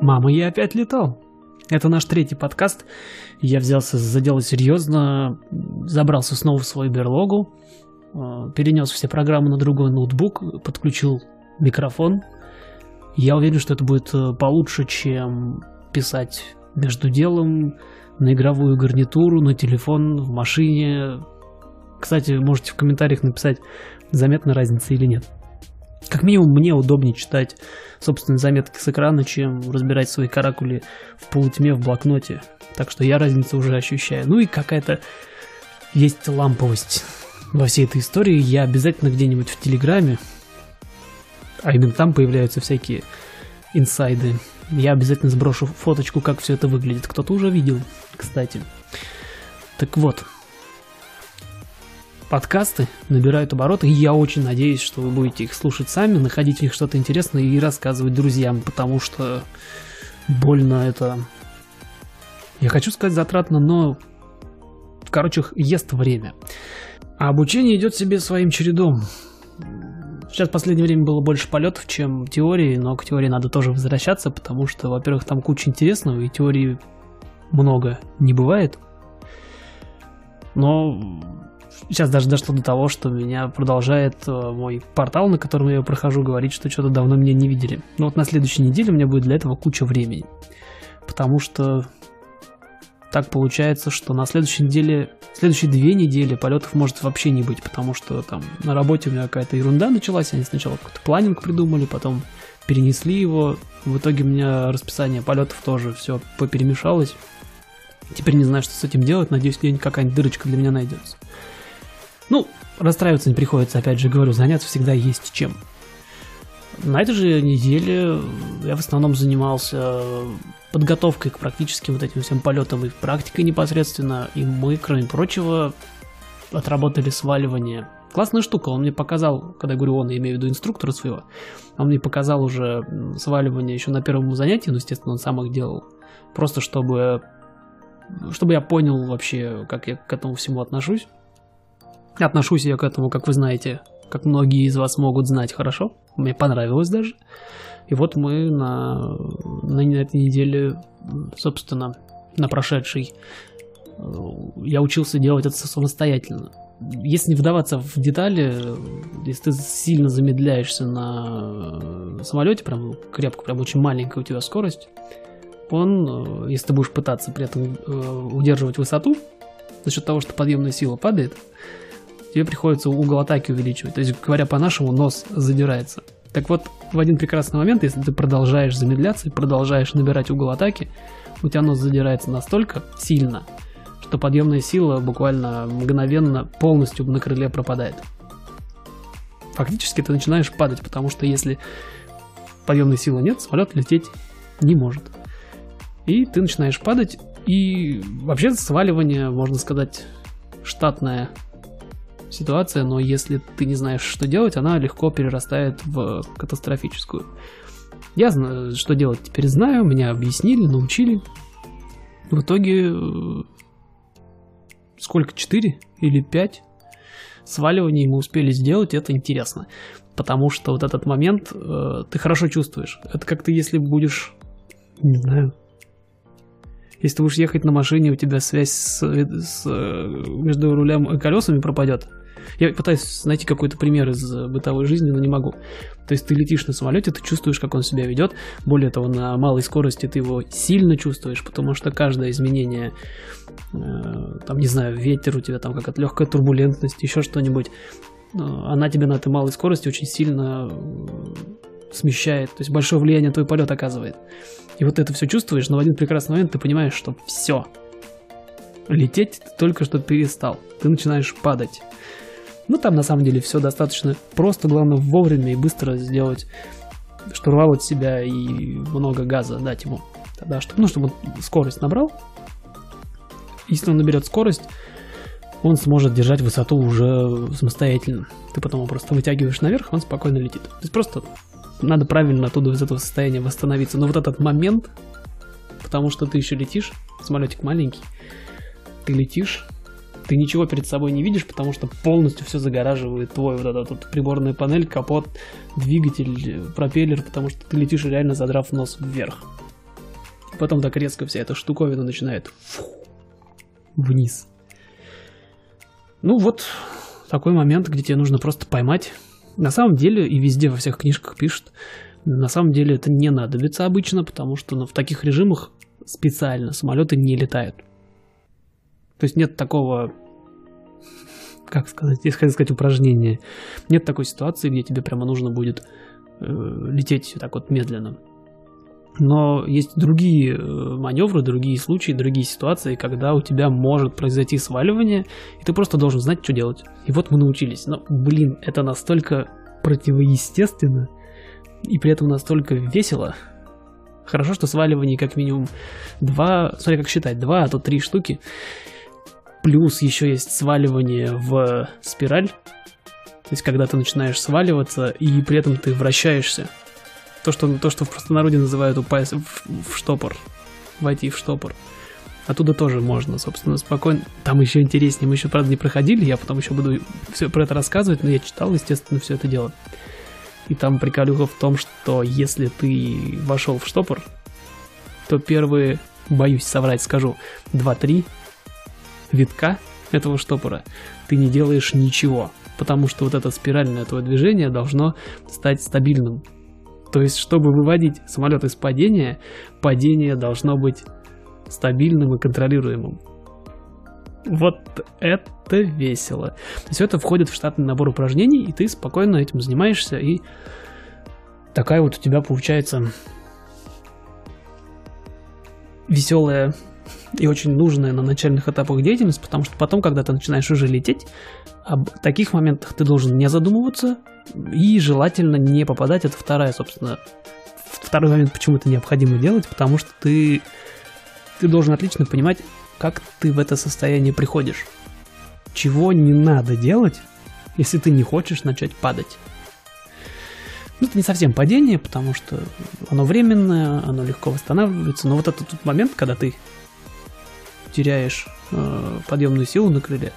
Мама, я опять летал. Это наш третий подкаст. Я взялся за дело серьезно, забрался снова в свою берлогу, э, перенес все программы на другой ноутбук, подключил микрофон. Я уверен, что это будет э, получше, чем писать между делом на игровую гарнитуру, на телефон, в машине. Кстати, можете в комментариях написать, заметна разница или нет. Как минимум, мне удобнее читать собственные заметки с экрана, чем разбирать свои каракули в полутьме в блокноте. Так что я разницу уже ощущаю. Ну и какая-то есть ламповость во всей этой истории. Я обязательно где-нибудь в Телеграме, а именно там появляются всякие инсайды. Я обязательно сброшу фоточку, как все это выглядит. Кто-то уже видел, кстати. Так вот, подкасты набирают обороты, и я очень надеюсь, что вы будете их слушать сами, находить в них что-то интересное и рассказывать друзьям, потому что больно это... Я хочу сказать затратно, но, короче, ест время. А обучение идет себе своим чередом. Сейчас в последнее время было больше полетов, чем теории, но к теории надо тоже возвращаться, потому что, во-первых, там куча интересного, и теории много не бывает. Но сейчас даже дошло до того, что меня продолжает э, мой портал, на котором я прохожу, говорить, что что-то давно меня не видели. Но вот на следующей неделе у меня будет для этого куча времени. Потому что так получается, что на следующей неделе, следующие две недели полетов может вообще не быть, потому что там на работе у меня какая-то ерунда началась, они сначала какой-то планинг придумали, потом перенесли его, в итоге у меня расписание полетов тоже все поперемешалось. Теперь не знаю, что с этим делать, надеюсь, где-нибудь какая-нибудь дырочка для меня найдется. Ну, расстраиваться не приходится, опять же говорю, заняться всегда есть чем. На этой же неделе я в основном занимался подготовкой к практическим вот этим всем полетам и практикой непосредственно, и мы, кроме прочего, отработали сваливание. Классная штука, он мне показал, когда я говорю он, я имею в виду инструктора своего, он мне показал уже сваливание еще на первом занятии, ну, естественно, он сам их делал, просто чтобы, чтобы я понял вообще, как я к этому всему отношусь. Отношусь я к этому, как вы знаете, как многие из вас могут знать хорошо. Мне понравилось даже. И вот мы на, на этой неделе, собственно, на прошедшей, э, я учился делать это самостоятельно. Если не вдаваться в детали, если ты сильно замедляешься на самолете, прям крепко, прям очень маленькая у тебя скорость, он, э, если ты будешь пытаться при этом э, удерживать высоту, за счет того, что подъемная сила падает, тебе приходится угол атаки увеличивать. То есть, говоря по-нашему, нос задирается. Так вот, в один прекрасный момент, если ты продолжаешь замедляться и продолжаешь набирать угол атаки, у тебя нос задирается настолько сильно, что подъемная сила буквально мгновенно полностью на крыле пропадает. Фактически ты начинаешь падать, потому что если подъемной силы нет, самолет лететь не может. И ты начинаешь падать, и вообще сваливание, можно сказать, штатная ситуация, но если ты не знаешь, что делать, она легко перерастает в катастрофическую. Я знаю, что делать теперь знаю, меня объяснили, научили. В итоге э, сколько, 4 или 5 сваливаний мы успели сделать, это интересно. Потому что вот этот момент э, ты хорошо чувствуешь. Это как ты, если будешь, не знаю, если ты будешь ехать на машине, у тебя связь с, с, между рулем и колесами пропадет. Я пытаюсь найти какой-то пример из бытовой жизни, но не могу. То есть ты летишь на самолете, ты чувствуешь, как он себя ведет. Более того, на малой скорости ты его сильно чувствуешь, потому что каждое изменение, э, там, не знаю, ветер у тебя, там какая-то легкая турбулентность, еще что-нибудь, э, она тебе на этой малой скорости очень сильно э, смещает, то есть большое влияние твой полет оказывает. И вот это все чувствуешь, но в один прекрасный момент ты понимаешь, что все, лететь ты только что перестал, ты начинаешь падать. Ну, там на самом деле все достаточно просто, главное вовремя и быстро сделать штурвал от себя и много газа дать ему. Тогда, чтобы, ну, чтобы он скорость набрал. Если он наберет скорость, он сможет держать высоту уже самостоятельно. Ты потом его просто вытягиваешь наверх, он спокойно летит. То есть просто надо правильно оттуда из этого состояния восстановиться. Но вот этот момент, потому что ты еще летишь, самолетик маленький, ты летишь, ты ничего перед собой не видишь, потому что полностью все загораживает твой вот этот вот приборная панель, капот, двигатель, пропеллер, потому что ты летишь реально задрав нос вверх. Потом так резко вся эта штуковина начинает фу, вниз. Ну вот такой момент, где тебе нужно просто поймать. На самом деле, и везде во всех книжках пишут, на самом деле это не надобится обычно, потому что ну, в таких режимах специально самолеты не летают. То есть нет такого, как сказать, если хотел сказать упражнения, нет такой ситуации, где тебе прямо нужно будет э, лететь так вот медленно. Но есть другие э, маневры, другие случаи, другие ситуации, когда у тебя может произойти сваливание, и ты просто должен знать, что делать. И вот мы научились. Но, блин, это настолько противоестественно, и при этом настолько весело. Хорошо, что сваливание как минимум два, смотри, как считать, два, а то три штуки. Плюс еще есть сваливание в спираль. То есть, когда ты начинаешь сваливаться, и при этом ты вращаешься. То, что, то, что в простонародье называют упасть в, в штопор. Войти в штопор. Оттуда тоже можно, собственно, спокойно. Там еще интереснее. Мы еще, правда, не проходили. Я потом еще буду все про это рассказывать, но я читал, естественно, все это дело. И там приколюха в том, что если ты вошел в штопор, то первые, боюсь соврать, скажу, 2-3 витка этого штопора ты не делаешь ничего, потому что вот это спиральное твое движение должно стать стабильным. То есть, чтобы выводить самолет из падения, падение должно быть стабильным и контролируемым. Вот это весело. Все это входит в штатный набор упражнений, и ты спокойно этим занимаешься, и такая вот у тебя получается веселая и очень нужная на начальных этапах деятельность, потому что потом, когда ты начинаешь уже лететь, об таких моментах ты должен не задумываться и желательно не попадать. Это вторая, собственно, второй момент, почему это необходимо делать, потому что ты, ты должен отлично понимать, как ты в это состояние приходишь. Чего не надо делать, если ты не хочешь начать падать. Ну, это не совсем падение, потому что оно временное, оно легко восстанавливается. Но вот этот тот момент, когда ты теряешь э, подъемную силу на крыле,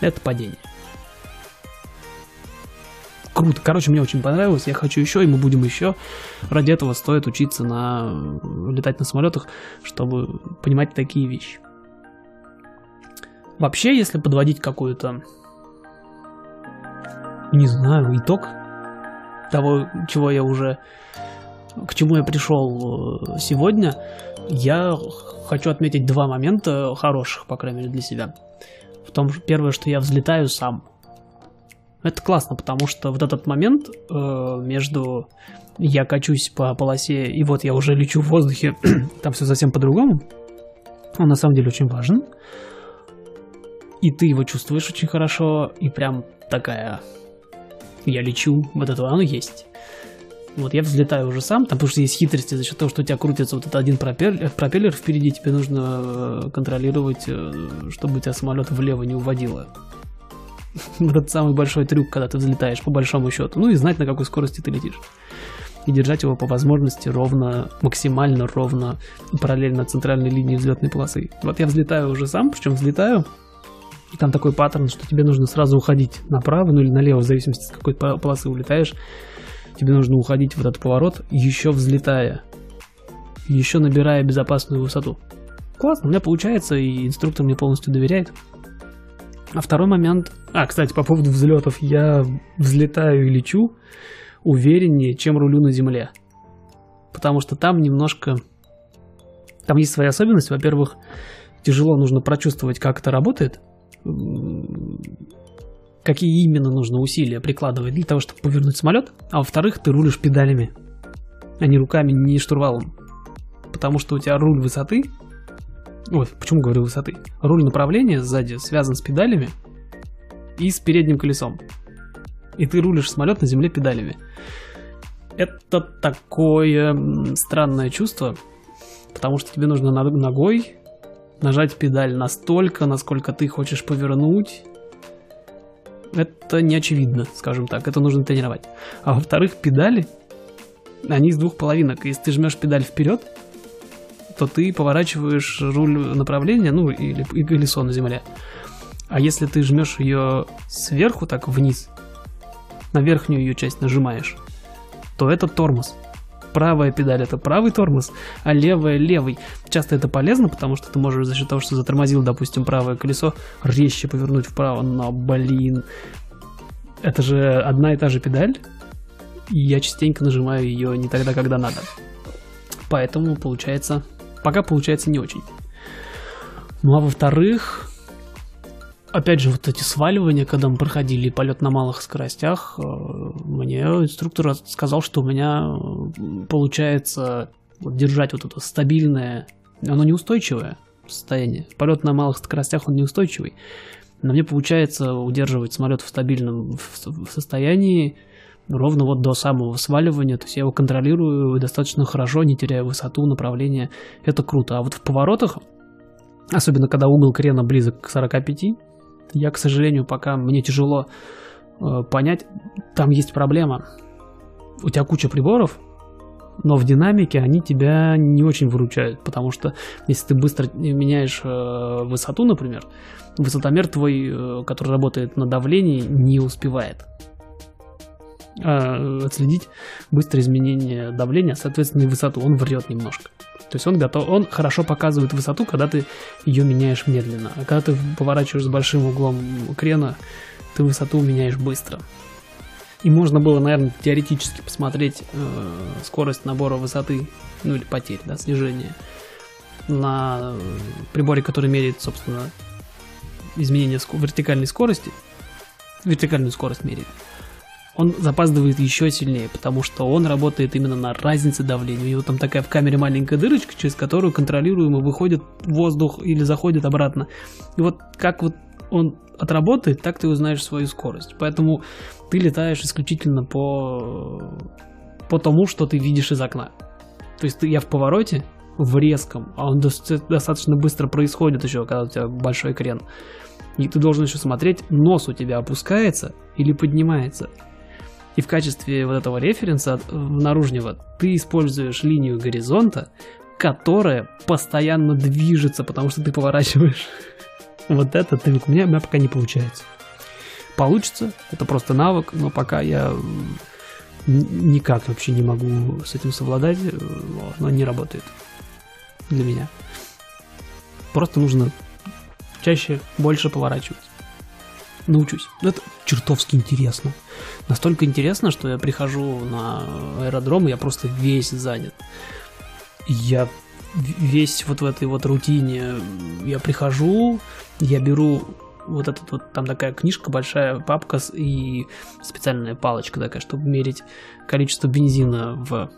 это падение. Круто. Короче, мне очень понравилось. Я хочу еще, и мы будем еще. Ради этого стоит учиться на летать на самолетах, чтобы понимать такие вещи. Вообще, если подводить какую-то, не знаю, итог того, чего я уже, к чему я пришел э, сегодня, я хочу отметить два момента хороших, по крайней мере, для себя. В том, первое, что я взлетаю сам. Это классно, потому что вот этот момент э, между я качусь по полосе и вот я уже лечу в воздухе, там все совсем по-другому, он на самом деле очень важен и ты его чувствуешь очень хорошо, и прям такая я лечу, вот это оно есть. Вот я взлетаю уже сам, там потому что есть хитрости за счет того, что у тебя крутится вот этот один пропеллер, пропеллер впереди, тебе нужно э, контролировать, э, чтобы тебя самолет влево не уводило. Это самый большой трюк, когда ты взлетаешь, по большому счету. Ну и знать, на какой скорости ты летишь. И держать его по возможности ровно, максимально ровно, параллельно центральной линии взлетной полосы. Вот я взлетаю уже сам, причем взлетаю и там такой паттерн, что тебе нужно сразу уходить направо, ну или налево, в зависимости, с какой полосы улетаешь. Тебе нужно уходить в этот поворот, еще взлетая, еще набирая безопасную высоту. Классно, у меня получается, и инструктор мне полностью доверяет. А второй момент... А, кстати, по поводу взлетов. Я взлетаю и лечу увереннее, чем рулю на земле. Потому что там немножко... Там есть свои особенности. Во-первых, тяжело нужно прочувствовать, как это работает какие именно нужно усилия прикладывать для того, чтобы повернуть самолет, а во-вторых, ты рулишь педалями, а не руками, не штурвалом. Потому что у тебя руль высоты, ой, почему говорю высоты? Руль направления сзади связан с педалями и с передним колесом. И ты рулишь самолет на земле педалями. Это такое странное чувство, потому что тебе нужно ногой нажать педаль настолько, насколько ты хочешь повернуть, это не очевидно, скажем так, это нужно тренировать. А во-вторых, педали, они из двух половинок. Если ты жмешь педаль вперед, то ты поворачиваешь руль направления, ну или и колесо на земле. А если ты жмешь ее сверху, так вниз, на верхнюю ее часть нажимаешь, то это тормоз. правая педаль это правый тормоз, а левая левый. Часто это полезно, потому что ты можешь за счет того, что затормозил, допустим, правое колесо, резче повернуть вправо, но, блин, это же одна и та же педаль, я частенько нажимаю ее не тогда, когда надо. Поэтому получается, пока получается не очень. Ну а во-вторых, опять же, вот эти сваливания, когда мы проходили полет на малых скоростях, э, мне инструктор сказал, что у меня получается вот держать вот это стабильное, оно неустойчивое состояние. Полет на малых скоростях, он неустойчивый. Но мне получается удерживать самолет в стабильном состоянии ровно вот до самого сваливания. То есть я его контролирую достаточно хорошо, не теряя высоту, направление. Это круто. А вот в поворотах, особенно когда угол крена близок к 45, я, к сожалению, пока мне тяжело э, понять, там есть проблема. У тебя куча приборов, но в динамике они тебя не очень выручают, потому что если ты быстро меняешь э, высоту, например, высотомер твой, э, который работает на давлении, не успевает э, отследить быстрое изменение давления, соответственно, и высоту. Он врет немножко. То есть он готов, он хорошо показывает высоту, когда ты ее меняешь медленно. А когда ты поворачиваешь с большим углом крена, ты высоту меняешь быстро. И можно было, наверное, теоретически посмотреть э, скорость набора высоты, ну или потерь, да, снижения на приборе, который меряет, собственно, изменение ск- вертикальной скорости. Вертикальную скорость меряет он запаздывает еще сильнее, потому что он работает именно на разнице давления. У него там такая в камере маленькая дырочка, через которую контролируемо выходит воздух или заходит обратно. И вот как вот он отработает, так ты узнаешь свою скорость. Поэтому ты летаешь исключительно по, по тому, что ты видишь из окна. То есть ты, я в повороте, в резком, а он достаточно быстро происходит еще, когда у тебя большой крен. И ты должен еще смотреть, нос у тебя опускается или поднимается. И в качестве вот этого референса наружнего ты используешь линию горизонта, которая постоянно движется, потому что ты поворачиваешь. Вот это ты, у, меня, у меня пока не получается. Получится, это просто навык, но пока я никак вообще не могу с этим совладать, но не работает для меня. Просто нужно чаще, больше поворачивать научусь. Это чертовски интересно. Настолько интересно, что я прихожу на аэродром, и я просто весь занят. Я весь вот в этой вот рутине, я прихожу, я беру вот этот вот, там такая книжка, большая папка и специальная палочка такая, чтобы мерить количество бензина в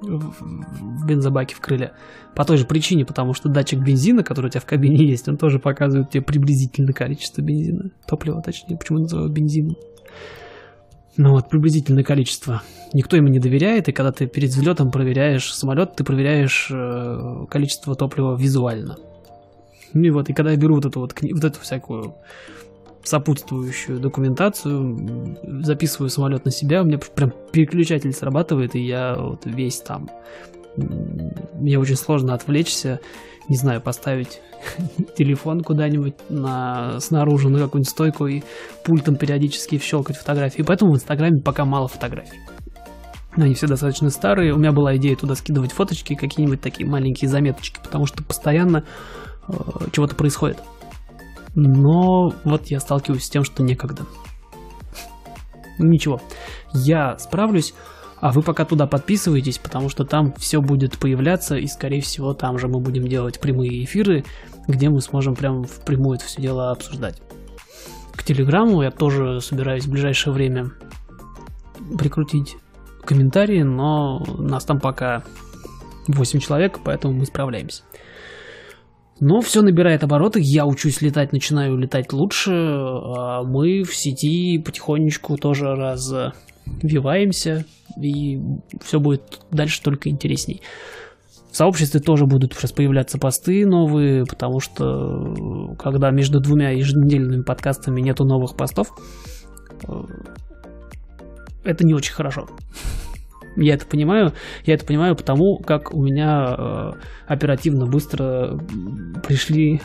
в бензобаке в крыле. По той же причине, потому что датчик бензина, который у тебя в кабине есть, он тоже показывает тебе приблизительное количество бензина. Топлива, точнее. Почему называю бензином? Ну вот, приблизительное количество. Никто ему не доверяет, и когда ты перед взлетом проверяешь самолет, ты проверяешь э, количество топлива визуально. Ну и вот, и когда я беру вот эту вот, вот эту всякую сопутствующую документацию, записываю самолет на себя, у меня прям переключатель срабатывает, и я вот весь там. Мне очень сложно отвлечься, не знаю, поставить телефон куда-нибудь на, снаружи на какую-нибудь стойку и пультом периодически щелкать фотографии. Поэтому в Инстаграме пока мало фотографий. Они все достаточно старые. У меня была идея туда скидывать фоточки, какие-нибудь такие маленькие заметочки, потому что постоянно э, чего-то происходит. Но вот я сталкиваюсь с тем, что некогда. Ничего, я справлюсь, а вы пока туда подписывайтесь, потому что там все будет появляться, и скорее всего там же мы будем делать прямые эфиры, где мы сможем прям впрямую это все дело обсуждать. К Телеграму я тоже собираюсь в ближайшее время прикрутить комментарии, но нас там пока 8 человек, поэтому мы справляемся. Но все набирает обороты, я учусь летать, начинаю летать лучше, а мы в сети потихонечку тоже развиваемся, и все будет дальше только интересней. В сообществе тоже будут сейчас появляться посты новые, потому что когда между двумя еженедельными подкастами нету новых постов, э, это не очень хорошо. Я это понимаю. Я это понимаю потому, как у меня э, оперативно быстро пришли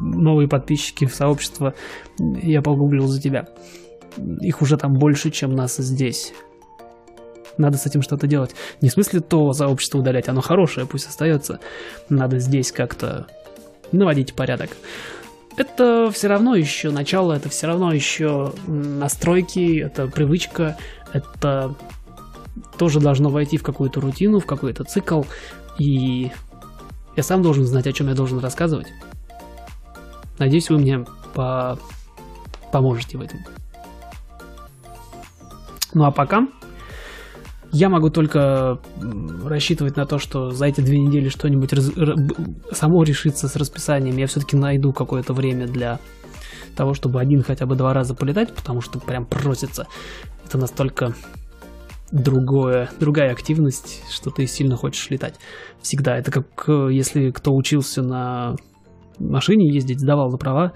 новые подписчики в сообщество. Я погуглил за тебя. Их уже там больше, чем нас здесь. Надо с этим что-то делать. Не в смысле то сообщество удалять, оно хорошее, пусть остается. Надо здесь как-то наводить порядок. Это все равно еще начало, это все равно еще настройки, это привычка, это тоже должно войти в какую-то рутину, в какой-то цикл. И я сам должен знать, о чем я должен рассказывать. Надеюсь, вы мне по... поможете в этом. Ну а пока я могу только рассчитывать на то, что за эти две недели что-нибудь раз... само решится с расписанием. Я все-таки найду какое-то время для того, чтобы один хотя бы два раза полетать, потому что прям просится. Это настолько другое, другая активность, что ты сильно хочешь летать. Всегда. Это как э, если кто учился на машине ездить, сдавал на права,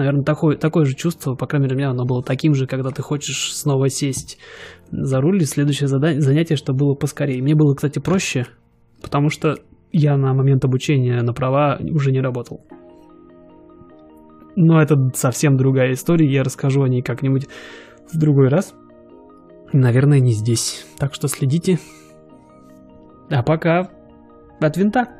наверное, такое, такое же чувство, по крайней мере, у меня оно было таким же, когда ты хочешь снова сесть за руль, и следующее задание, занятие, чтобы было поскорее. Мне было, кстати, проще, потому что я на момент обучения на права уже не работал. Но это совсем другая история, я расскажу о ней как-нибудь в другой раз. Наверное, не здесь. Так что следите. А пока от винта.